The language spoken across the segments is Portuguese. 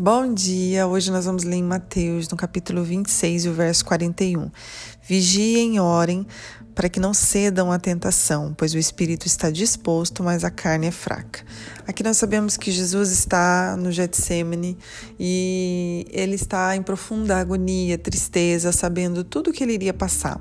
Bom dia! Hoje nós vamos ler em Mateus, no capítulo 26, o verso 41. Vigiem e orem para que não cedam à tentação, pois o espírito está disposto, mas a carne é fraca. Aqui nós sabemos que Jesus está no Getsemane e ele está em profunda agonia, tristeza, sabendo tudo o que ele iria passar.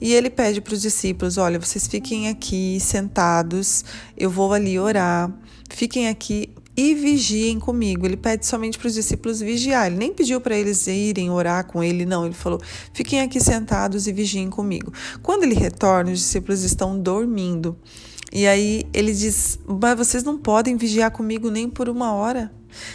E ele pede para os discípulos: Olha, vocês fiquem aqui sentados, eu vou ali orar, fiquem aqui e vigiem comigo. Ele pede somente para os discípulos vigiar. Ele nem pediu para eles irem orar com ele, não. Ele falou: fiquem aqui sentados e vigiem comigo. Quando ele retorna, os discípulos estão dormindo. E aí ele diz: Mas vocês não podem vigiar comigo nem por uma hora.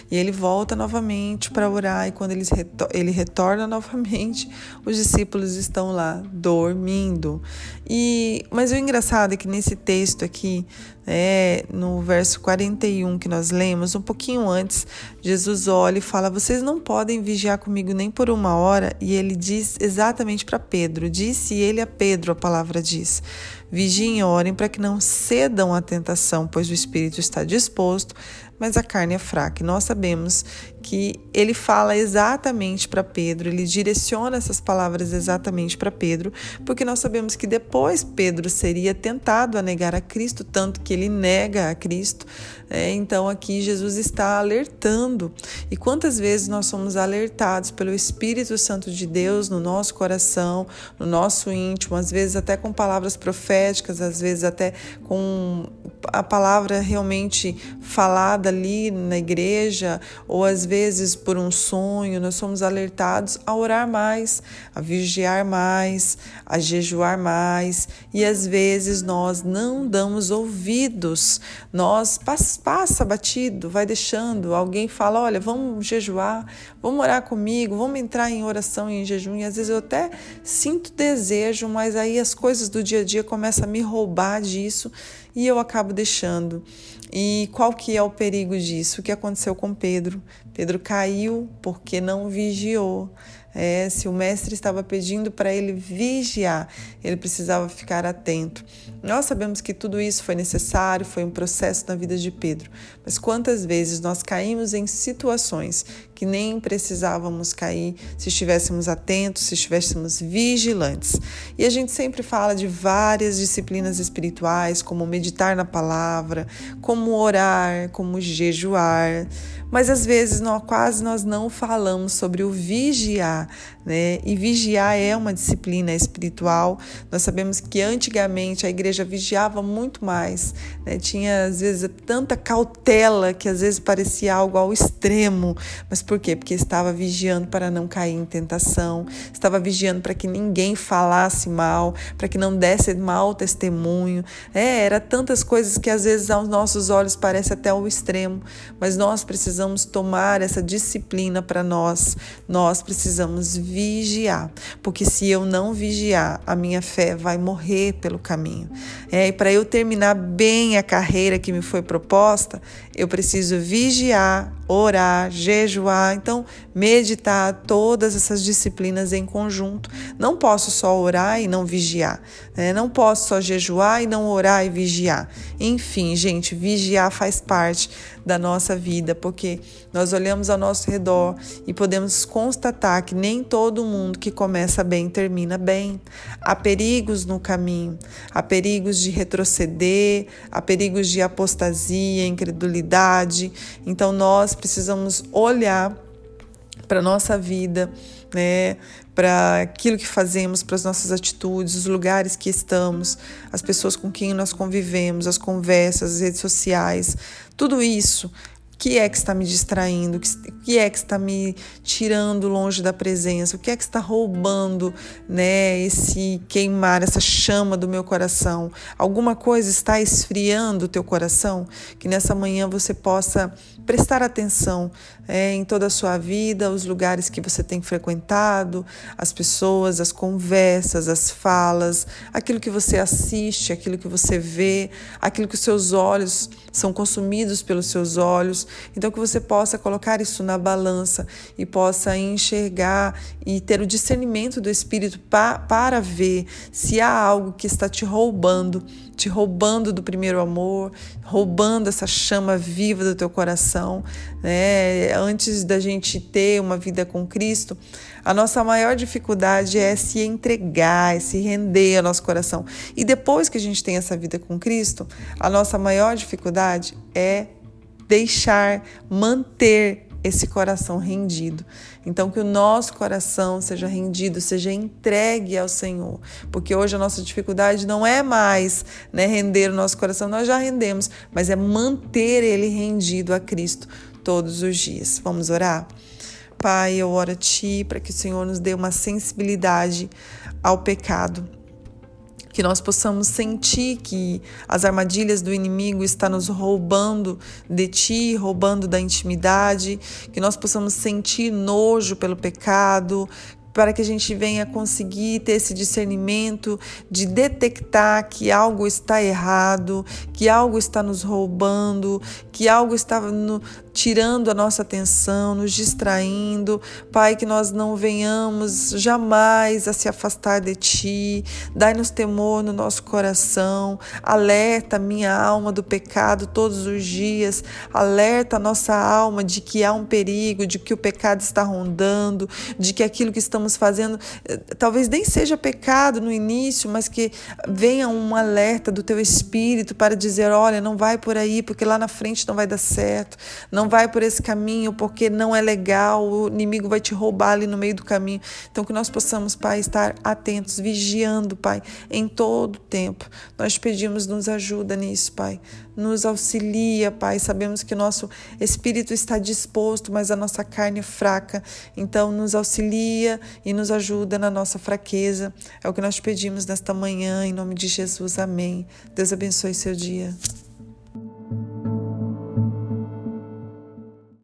E ele volta novamente para orar, e quando ele, retor ele retorna novamente, os discípulos estão lá dormindo. E Mas o engraçado é que nesse texto aqui, é, no verso 41 que nós lemos, um pouquinho antes, Jesus olha e fala: Vocês não podem vigiar comigo nem por uma hora. E ele diz exatamente para Pedro: Disse ele a Pedro, a palavra diz: Vigiem e orem para que não cedam à tentação, pois o espírito está disposto, mas a carne é fraca. E nós sabemos que ele fala exatamente para Pedro, ele direciona essas palavras exatamente para Pedro, porque nós sabemos que depois Pedro seria tentado a negar a Cristo, tanto que ele nega a Cristo. É, então aqui Jesus está alertando. E quantas vezes nós somos alertados pelo Espírito Santo de Deus no nosso coração, no nosso íntimo, às vezes até com palavras proféticas, às vezes até com a palavra realmente falada ali na igreja, ou às vezes por um sonho, nós somos alertados a orar mais, a vigiar mais, a jejuar mais, e às vezes nós não damos ouvidos, nós passa batido, vai deixando, alguém fala, olha, vamos jejuar, vamos orar comigo, vamos entrar em oração e em jejum, e às vezes eu até sinto desejo, mas aí as coisas do dia a dia começam a me roubar disso e eu acabo deixando. E qual que é o perigo disso? O que aconteceu com Pedro? Pedro caiu porque não vigiou. É, se o mestre estava pedindo para ele vigiar, ele precisava ficar atento. Nós sabemos que tudo isso foi necessário, foi um processo na vida de Pedro, mas quantas vezes nós caímos em situações que nem precisávamos cair se estivéssemos atentos, se estivéssemos vigilantes. E a gente sempre fala de várias disciplinas espirituais, como meditar na palavra, como orar, como jejuar, mas às vezes nós, quase nós não falamos sobre o vigiar, né? E vigiar é uma disciplina espiritual. Nós sabemos que antigamente a igreja vigiava muito mais, né? Tinha às vezes tanta cautela que às vezes parecia algo ao extremo, mas por quê? Porque estava vigiando para não cair em tentação, estava vigiando para que ninguém falasse mal, para que não desse mau testemunho. É, era tantas coisas que às vezes aos nossos olhos parece até o extremo, mas nós precisamos tomar essa disciplina para nós. Nós precisamos vigiar, porque se eu não vigiar, a minha fé vai morrer pelo caminho. É, e para eu terminar bem a carreira que me foi proposta, eu preciso vigiar, orar, jejuar, então meditar, todas essas disciplinas em conjunto. Não posso só orar e não vigiar, né? não posso só jejuar e não orar e vigiar. Enfim, gente, vigiar faz parte da nossa vida, porque nós olhamos ao nosso redor e podemos constatar que nem todo mundo que começa bem termina bem. Há perigos no caminho, há perigos de retroceder, há perigos de apostasia, incredulidade. Então nós precisamos olhar para a nossa vida, né, para aquilo que fazemos, para as nossas atitudes, os lugares que estamos, as pessoas com quem nós convivemos, as conversas, as redes sociais, tudo isso que é que está me distraindo? O que é que está me tirando longe da presença? O que é que está roubando, né, esse queimar, essa chama do meu coração? Alguma coisa está esfriando o teu coração? Que nessa manhã você possa prestar atenção é, em toda a sua vida, os lugares que você tem frequentado, as pessoas, as conversas, as falas, aquilo que você assiste, aquilo que você vê, aquilo que os seus olhos são consumidos pelos seus olhos, Então, que você possa colocar isso na balança e possa enxergar e ter o discernimento do Espírito pa para ver se há algo que está te roubando, te roubando do primeiro amor, roubando essa chama viva do teu coração. Né? Antes da gente ter uma vida com Cristo, a nossa maior dificuldade é se entregar, é se render ao nosso coração. E depois que a gente tem essa vida com Cristo, a nossa maior dificuldade é deixar, manter esse coração rendido. Então, que o nosso coração seja rendido, seja entregue ao Senhor. Porque hoje a nossa dificuldade não é mais né, render o nosso coração, nós já rendemos, mas é manter ele rendido a Cristo todos os dias. Vamos orar? Pai, eu oro a Ti para que o Senhor nos dê uma sensibilidade ao pecado que nós possamos sentir que as armadilhas do inimigo estão nos roubando de ti, roubando da intimidade, que nós possamos sentir nojo pelo pecado, para que a gente venha conseguir ter esse discernimento de detectar que algo está errado, que algo está nos roubando, que algo está no, tirando a nossa atenção, nos distraindo. Pai, que nós não venhamos jamais a se afastar de Ti. Dai-nos temor no nosso coração. Alerta minha alma do pecado todos os dias. Alerta a nossa alma de que há um perigo, de que o pecado está rondando, de que aquilo que estamos fazendo eh, talvez nem seja pecado no início, mas que venha um alerta do Teu Espírito para dizer: olha, não vai por aí, porque lá na frente não vai dar certo. Não não vai por esse caminho porque não é legal, o inimigo vai te roubar ali no meio do caminho. Então, que nós possamos, Pai, estar atentos, vigiando, Pai, em todo o tempo. Nós pedimos, nos ajuda nisso, Pai. Nos auxilia, Pai. Sabemos que nosso espírito está disposto, mas a nossa carne é fraca. Então, nos auxilia e nos ajuda na nossa fraqueza. É o que nós pedimos nesta manhã, em nome de Jesus. Amém. Deus abençoe seu dia.